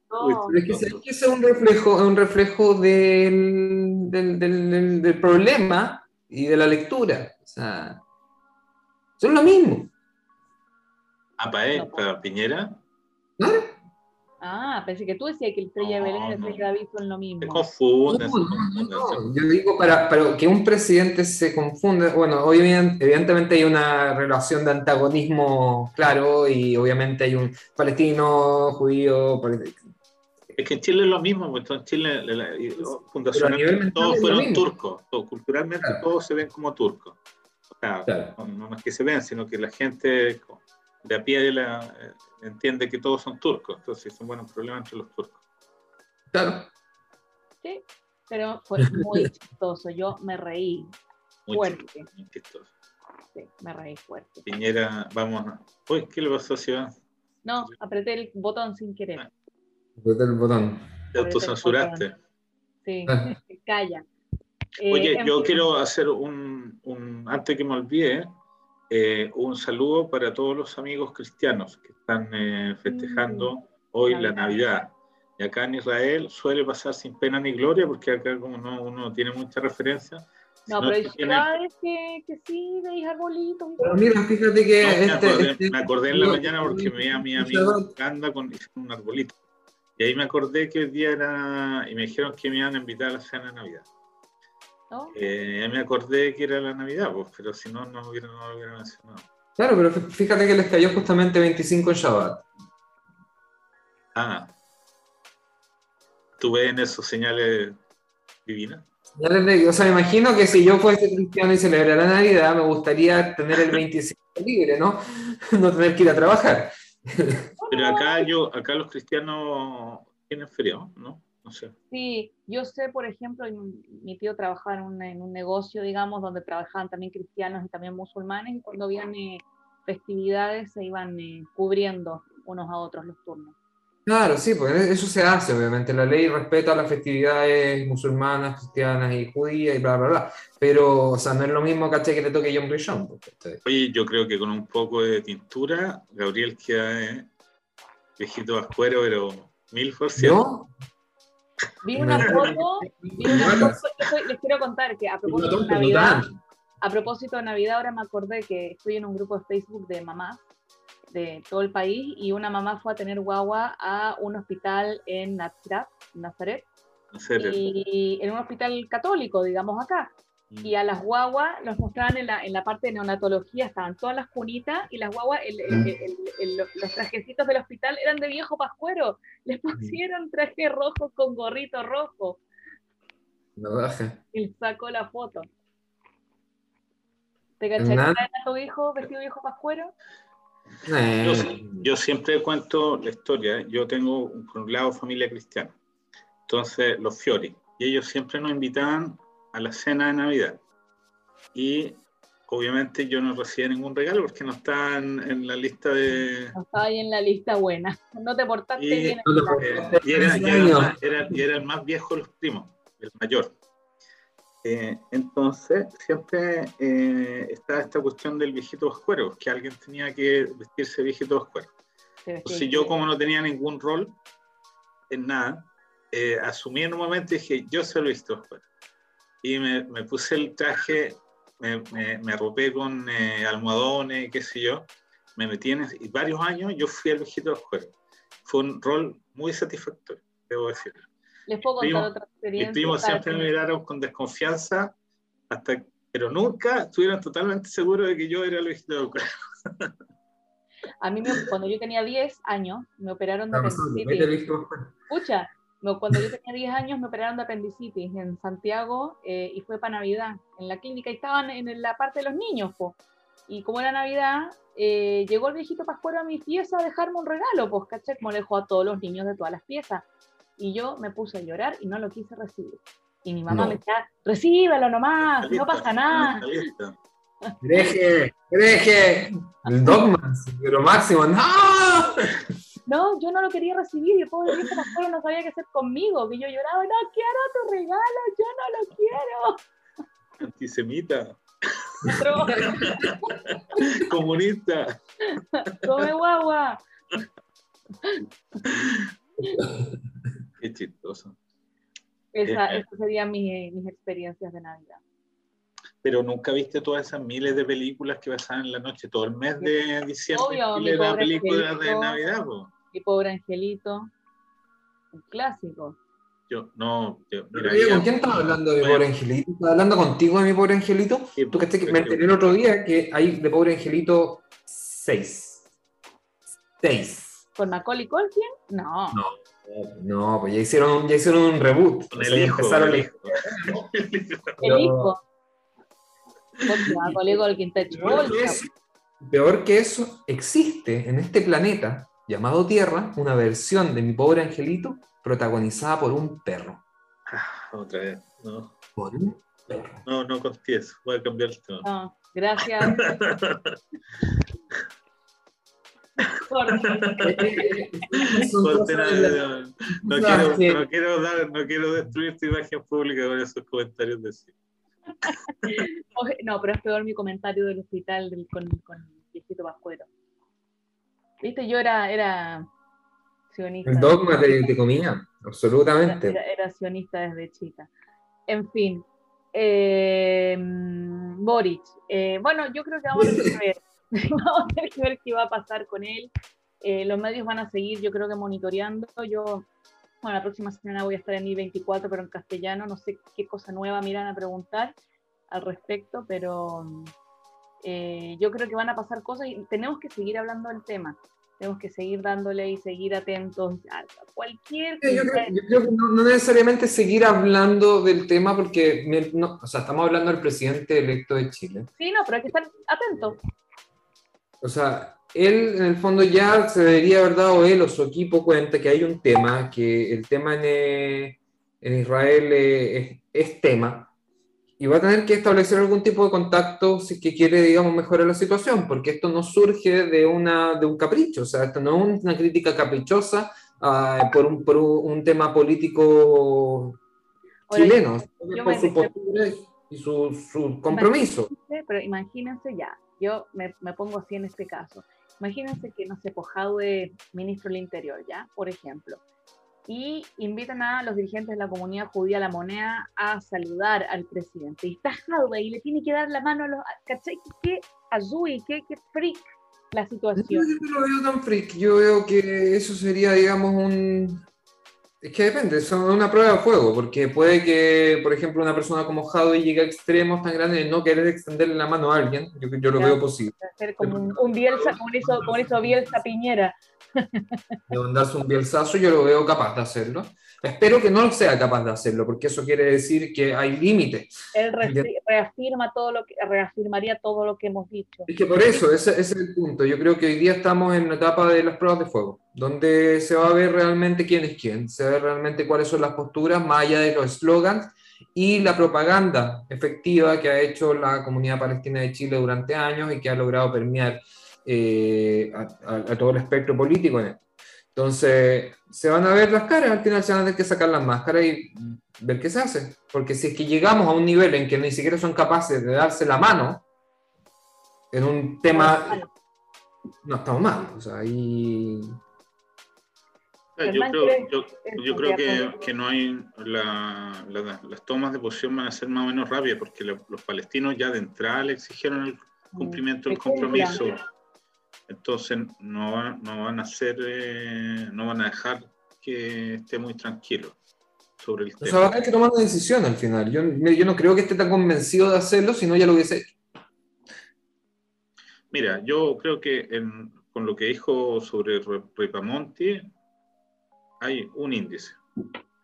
Es que, es un reflejo, un reflejo del, del, del, problema y de la lectura. O sea, son lo mismo. Ah, para, él, para Piñera. Ah, pensé que tú decías que el Estrella de Belén y el Estrella David son lo mismo. Yo digo, para, para, que un presidente se confunda, bueno, hoy evidentemente hay una relación de antagonismo claro y obviamente hay un palestino, judío, es que en Chile es lo mismo, pues en Chile fundacionalmente todos fueron turcos, culturalmente todos se ven como turcos. O sea, no, es que se vean, sino que la gente de a pie de la, entiende que todos son turcos, entonces es un buen problema entre los turcos. Claro. Sí, pero fue muy chistoso, yo me reí fuerte. Muy chistoso. Sí, me reí fuerte. Piñera, vamos. Uy, ¿qué le pasó a No, apreté el botón sin querer. Ah. Apreté el botón. Te autocensuraste. Sí, ah. calla. Oye, eh, yo quiero hacer un, un, antes que me olvide, eh, un saludo para todos los amigos cristianos que están eh, festejando mm, hoy la Navidad. Y acá en Israel suele pasar sin pena ni gloria, porque acá como no, uno tiene mucha referencia. No, pero hay ciudades que, que sí, veis arbolitos. Pero mira, fíjate que... me, este, acordé, este me, acordé, en la mañana porque me a mi amigo que anda con un arbolito. Y ahí me acordé que el día era... Y me dijeron que me iban a invitar a la cena de Navidad. Eh, me acordé que era la Navidad, pues, pero si no, no, hubiera, no lo hubiera mencionado. Claro, pero fíjate que les cayó justamente 25 en Shabbat. Ah. ¿Tú ves en eso señales divinas? o sea, me imagino que si yo fuese cristiano y celebrara la Navidad, me gustaría tener el 25 libre, ¿no? No tener que ir a trabajar. Pero acá yo, acá los cristianos tienen feriado, ¿no? Sí, yo sé, por ejemplo, mi tío trabajaba en un, en un, negocio, digamos, donde trabajaban también cristianos y también musulmanes, y cuando habían eh, festividades se iban eh, cubriendo unos a otros los turnos. Claro, sí, pues eso se hace, obviamente. La ley respeta las festividades musulmanas, cristianas y judías y bla, bla, bla. Pero, o sea, no es lo mismo, ¿cachai? Que le toque John Brishon. Pues, Oye, yo creo que con un poco de tintura, Gabriel queda eh, viejito vascuero, pero mil por ciento. ¿No? Vi una foto, vi una foto les quiero contar que a propósito de Navidad, a propósito de Navidad, ahora me acordé que estoy en un grupo de Facebook de mamás de todo el país y una mamá fue a tener guagua a un hospital en Nazaret, Nazaret. y en un hospital católico, digamos acá. Y a las guaguas los mostraban en la, en la parte de neonatología, estaban todas las cunitas y las guaguas, mm. los trajecitos del hospital eran de viejo pascuero. Les pusieron traje rojo con gorrito rojo. No baja. Y sacó la foto. ¿Te cacharías a tu hijo vestido de viejo pascuero? Eh. Yo, siempre cuento la historia. Yo tengo, por un lado, familia cristiana. Entonces, los Fiori. Y ellos siempre nos invitaban a la cena de Navidad. Y obviamente yo no recibía ningún regalo porque no estaban en la lista de... No estaba ahí en la lista buena. No te portaste bien. y, era, y, era, el más viejo de los primos, el mayor. Eh, entonces, siempre eh, está esta cuestión del viejito oscuro, que alguien tenía que vestirse viejito oscuro. Entonces, yo, como no tenía ningún rol en nada, eh, asumí en un momento y dije, yo soy el viejito oscuro. Y me, me, puse el traje, me, me, arropé con eh, almohadones, qué sé yo, me metí en y varios años yo fui el viejito oscuro. Fue un rol muy satisfactorio, debo decirlo. Les puedo contar otra experiencia. Mis primos siempre me miraron con desconfianza, hasta, pero nunca estuvieron totalmente seguros de que yo era Luis de A mí, cuando yo tenía 10 años, me operaron de apendicitis. Escucha, cuando yo tenía 10 años, me operaron de apendicitis en Santiago eh, y fue para Navidad en la clínica y estaban en la parte de los niños. Po. Y como era Navidad, eh, llegó el viejito Pascuero a mi pieza a dejarme un regalo, pues, ¿caché? Como le dejó a todos los niños de todas las piezas y yo me puse a llorar y no lo quise recibir. Y mi mamá me decía, recíbelo nomás, no pasa nada. Deje, deje, el dogma, pero máximo, no. No, yo no lo quería recibir y el pobre viejo pastor no sabía qué hacer conmigo, que yo lloraba, no quiero tu regalo, yo no lo quiero. Antisemita. Comunista. Come guagua. Qué chistoso. Esa, eh, esas serían mis, mis, experiencias de Navidad. Pero nunca viste todas esas miles de películas que pasaban en la noche, todo el mes de diciembre, Obvio, películas de Navidad. Mi pobre angelito, un clásico. Yo, no, yo, mira, ¿con quién estás hablando de mi pobre angelito? ¿Estás hablando contigo de mi pobre angelito? Tú que te, me enteré el otro día que hay de pobre angelito seis. Seis. ¿Con Macaulay Culkin? No. No. No, pues ya hicieron, ya hicieron un reboot. Con el, hijo, empezaron el hijo. el hijo. Peor que eso, existe en este planeta llamado Tierra una versión de mi pobre angelito protagonizada por un perro. Ah, otra vez, no. Por un perro. No, no contés, voy a cambiar el tema. No, gracias. no, quiero, dar, no quiero destruir tu imagen pública con esos comentarios de sí. no, pero es peor mi comentario del hospital del, con, con el viejito Pascuero. Viste, yo era, era sionista. El dogma de, comida, absolutamente. Era, sionista desde chica. En fin. Eh, Boric. Eh, bueno, yo creo que vamos a ver Vamos a tener que ver qué va a pasar con él. Eh, los medios van a seguir, yo creo que monitoreando. Yo, bueno, la próxima semana voy a estar en I-24, pero en castellano. No sé qué cosa nueva me irán a preguntar al respecto, pero eh, yo creo que van a pasar cosas y tenemos que seguir hablando del tema. Tenemos que seguir dándole y seguir atentos a cualquier. yo, creo, que no, necesariamente seguir hablando del tema porque o sea, estamos hablando del presidente electo de Chile. Sí, no, pero hay que estar atentos. O sea, él en el fondo ya se debería haber dado él o su equipo cuenta que hay un tema, que el tema en, eh, Israel eh, es, tema, y va a tener que establecer algún tipo de contacto si que quiere, digamos, mejorar la situación, porque esto no surge de, una, de un capricho, o sea, esto no es una crítica caprichosa ah, por, un, por un tema político chileno, por su postura y su, su compromiso. Pero imagínense ya, yo me, me, pongo así en este caso. Imagínense que, no sé, Pojado de ministro del Interior, ¿ya? Por ejemplo. Y invitan a los dirigentes de la comunidad judía La Moneda a saludar al presidente. Y está Hadwe y le tiene que dar la mano a los... ¿Cachai? ¿Qué azul, qué, qué freak la situación? Yo no lo veo tan freak, yo veo que eso sería, digamos, un... Es que depende, es una prueba de juego, porque puede que, por ejemplo, una persona como Hadwe llegue a extremos tan grandes de no querer extenderle la mano a alguien, yo, yo lo veo posible. Hacer como un, un Bielsa, como hizo, como hizo Bielsa Piñera de mandarse un bielsazo, yo lo veo capaz de hacerlo. Espero que no sea capaz de hacerlo, porque eso quiere decir que hay límites. Él reafirma todo lo que, reafirmaría todo lo que hemos dicho. Es que por eso, ese, es el punto. Yo creo que hoy día estamos en la etapa de las pruebas de fuego, donde se va a ver realmente quién es quién, se ver realmente cuáles son las posturas, más allá de los slogans y la propaganda efectiva que ha hecho la comunidad palestina de Chile durante años y que ha logrado permear eh, a, todo el espectro político en Entonces, se van a ver las caras, al final se van a tener que sacar las máscaras y ver qué se hace. Porque si es que llegamos a un nivel en que ni siquiera son capaces de darse la mano en un tema, no estamos mal. O sea, ahí... Yo creo, yo, yo creo que, que, no hay las tomas de posición van a ser más o menos rápidas porque los palestinos ya de entrada le exigieron el mm, cumplimiento del compromiso entonces no, van, no van a hacer, eh, no van a dejar que esté muy tranquilo sobre el tema. O sea, va a tener que tomar una decisión al final. Yo, yo no creo que esté tan convencido de hacerlo, si no ya lo hubiese hecho. Mira, yo creo que con lo que dijo sobre Repamonti, hay un índice.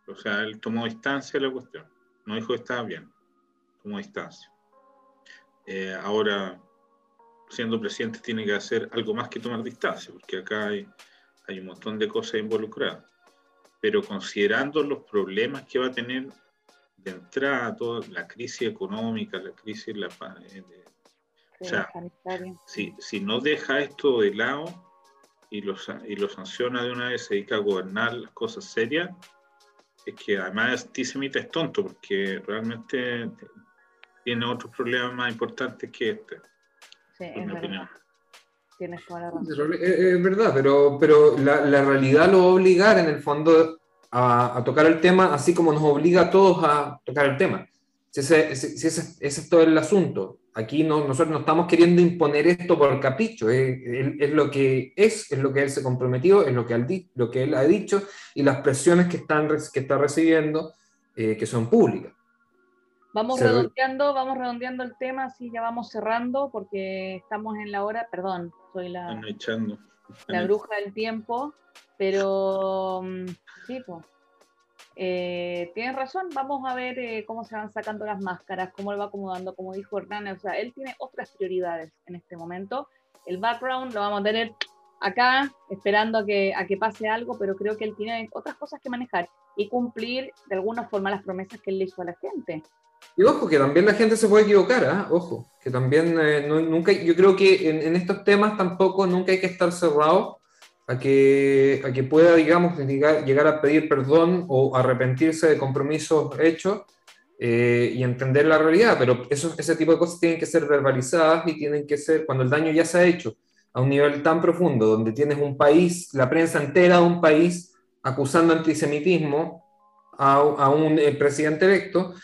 O sea, él tomó distancia de la cuestión. No dijo que estaba bien, tomó distancia. Eh, ahora, siendo presidente tiene que hacer algo más que tomar distancia, porque acá hay, hay un montón de cosas involucradas. Pero considerando los problemas que va a tener de entrada, toda la crisis económica, la crisis, la, eh, o sea, si, si no deja esto de lado y lo, y lo sanciona de una vez, se dedica a gobernar las cosas serias, es que además antisemita es tonto, porque realmente tiene otros problemas más importantes que este. Sí, es verdad. Tienes toda la razón. Es, verdad, pero, pero la, la, realidad lo va a obligar en el fondo a, a, tocar el tema, así como nos obliga a todos a tocar el tema. Si ese, si ese, ese es todo el asunto. Aquí no, nosotros no estamos queriendo imponer esto por capricho, es, es, lo que es, es lo que él se comprometió, es lo que, él, lo que él ha dicho y las presiones que, están, que está recibiendo, eh, que son públicas. Vamos redondeando, vamos redondeando el tema, así ya vamos cerrando porque estamos en la hora, perdón, soy la, la bruja del tiempo, pero mm, sí, pues. Eh, tienes razón, vamos a ver eh, cómo se van sacando las máscaras, cómo él va acomodando, como dijo Hernán, o sea, él tiene otras prioridades en este momento. El background lo vamos a tener acá, esperando a que, a que pase algo, pero creo que él tiene otras cosas que manejar y cumplir de alguna forma las promesas que él le hizo a la gente. Y ojo, que también la gente se puede equivocar, ¿eh? ojo, que también eh, nunca, yo creo que en, estos temas tampoco nunca hay que estar cerrado a que, a que pueda, digamos, llegar, a pedir perdón o arrepentirse de compromisos hechos eh, y entender la realidad, pero eso, ese tipo de cosas tienen que ser verbalizadas y tienen que ser, cuando el daño ya se ha hecho a un nivel tan profundo, donde tienes un país, la prensa entera de un país acusando antisemitismo a, a un presidente electo,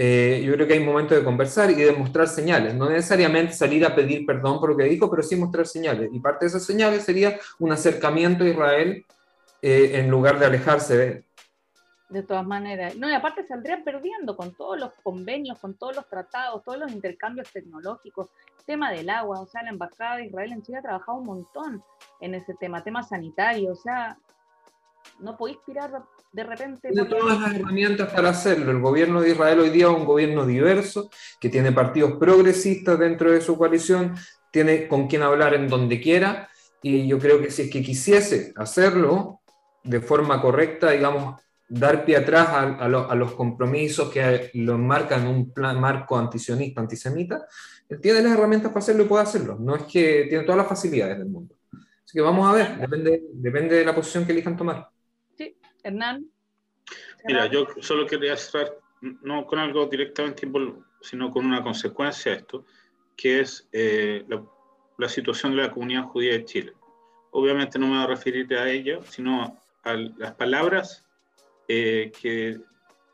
eh, yo creo que hay momento de conversar y de mostrar señales, no necesariamente salir a pedir perdón por lo que dijo, pero sí mostrar señales. Y parte de esas señales sería un acercamiento a Israel eh, en lugar de alejarse de él. De todas maneras. No, y aparte saldrían perdiendo con todos los convenios, con todos los tratados, todos los intercambios tecnológicos, tema del agua, o sea, la Embajada de Israel en Chile ha trabajado un montón en ese tema, tema sanitario, o sea, no podéis tirar de repente... Tiene todas las herramientas para hacerlo. El gobierno de Israel hoy día es un gobierno diverso, que tiene partidos progresistas dentro de su coalición, tiene con quien hablar en donde quiera, y yo creo que si es que quisiese hacerlo de forma correcta, digamos, dar pie atrás a, a, los compromisos que lo enmarcan en un plan, marco antisionista, antisemita, él tiene las herramientas para hacerlo y puede hacerlo. No es que tiene todas las facilidades del mundo. Así que vamos a ver, depende, depende de la posición que elijan tomar. Hernán. Mira, yo solo quería cerrar, no con algo directamente sino con una consecuencia de esto, que es eh, la, situación de la comunidad judía de Chile. Obviamente no me voy a referir a ella, sino a las palabras eh, que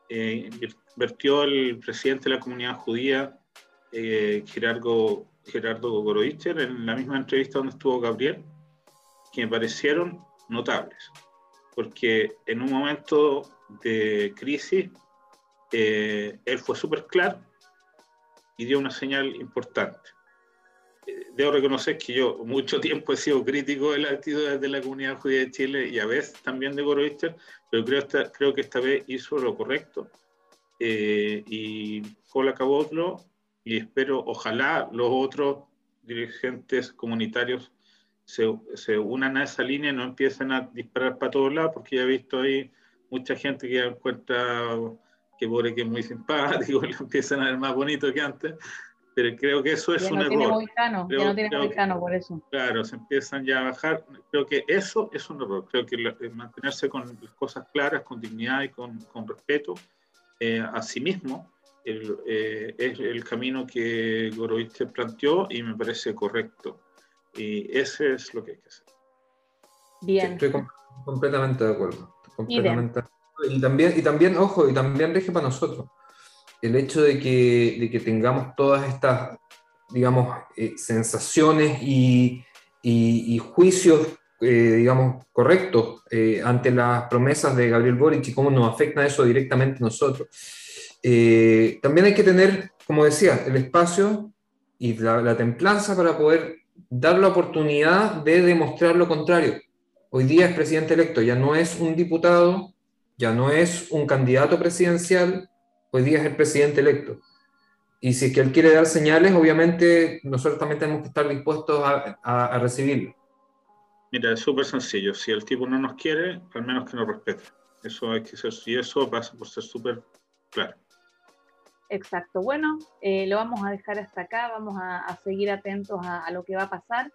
eh, vertió el presidente de la comunidad judía, Gerardo, Gerardo Goroicher, en la misma entrevista donde estuvo Gabriel, que me parecieron notables, porque en un momento de crisis, él fue súper claro y dio una señal importante debo reconocer que yo mucho tiempo he sido crítico de las actitudes de la comunidad judía de Chile y a veces también de Goroister, pero creo, esta, creo que esta vez hizo lo correcto. Eh, y Cola otro y espero, ojalá los otros dirigentes comunitarios se, se, unan a esa línea y no empiecen a disparar para todos lados, porque ya he visto ahí mucha gente que encuentra que pobre que es muy simpático, lo empiezan a ver más bonito que antes, pero creo que eso es un error. ya no tiene Moicano, por eso. Claro, se empiezan ya a bajar. Creo que eso es un error. Creo que eh, mantenerse con las cosas claras, con dignidad y con, con respeto eh, a sí mismo eh, es el camino que Goroiste planteó y me parece correcto. Y ese es lo que hay que hacer. Bien. estoy completamente de acuerdo. Completamente. Y también, y también, ojo, y también deje para nosotros el hecho de que, de que tengamos todas estas, digamos, eh, sensaciones y, y, juicios, eh, digamos, correctos eh, ante las promesas de Gabriel Boric y cómo nos afecta eso directamente a nosotros. también hay que tener, como decía, el espacio y la, la templanza para poder dar la oportunidad de demostrar lo contrario. Hoy día es presidente electo, ya no es un diputado, ya no es un candidato presidencial, hoy día es el presidente electo. Y si es que él quiere dar señales, obviamente nosotros también tenemos que estar dispuestos a, recibirlo. Mira, es súper sencillo. Si el tipo no nos quiere, al menos que nos respete. Eso hay que ser, y eso pasa por ser súper claro. Exacto. Bueno, eh, lo vamos a dejar hasta acá. Vamos a, seguir atentos a, a, lo que va a pasar.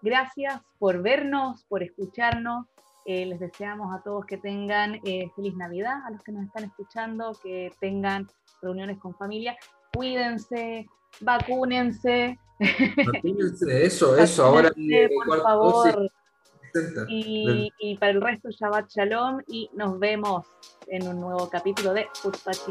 Gracias por vernos, por escucharnos. Eh, les deseamos a todos que tengan eh, feliz Navidad, a los que nos están escuchando, que tengan reuniones con familia. Cuídense, vacúnense. Vacúnense, eso, eso. Ahora, por favor. Y, y, para el resto, Shabbat Shalom y nos vemos en un nuevo capítulo de Futspachi.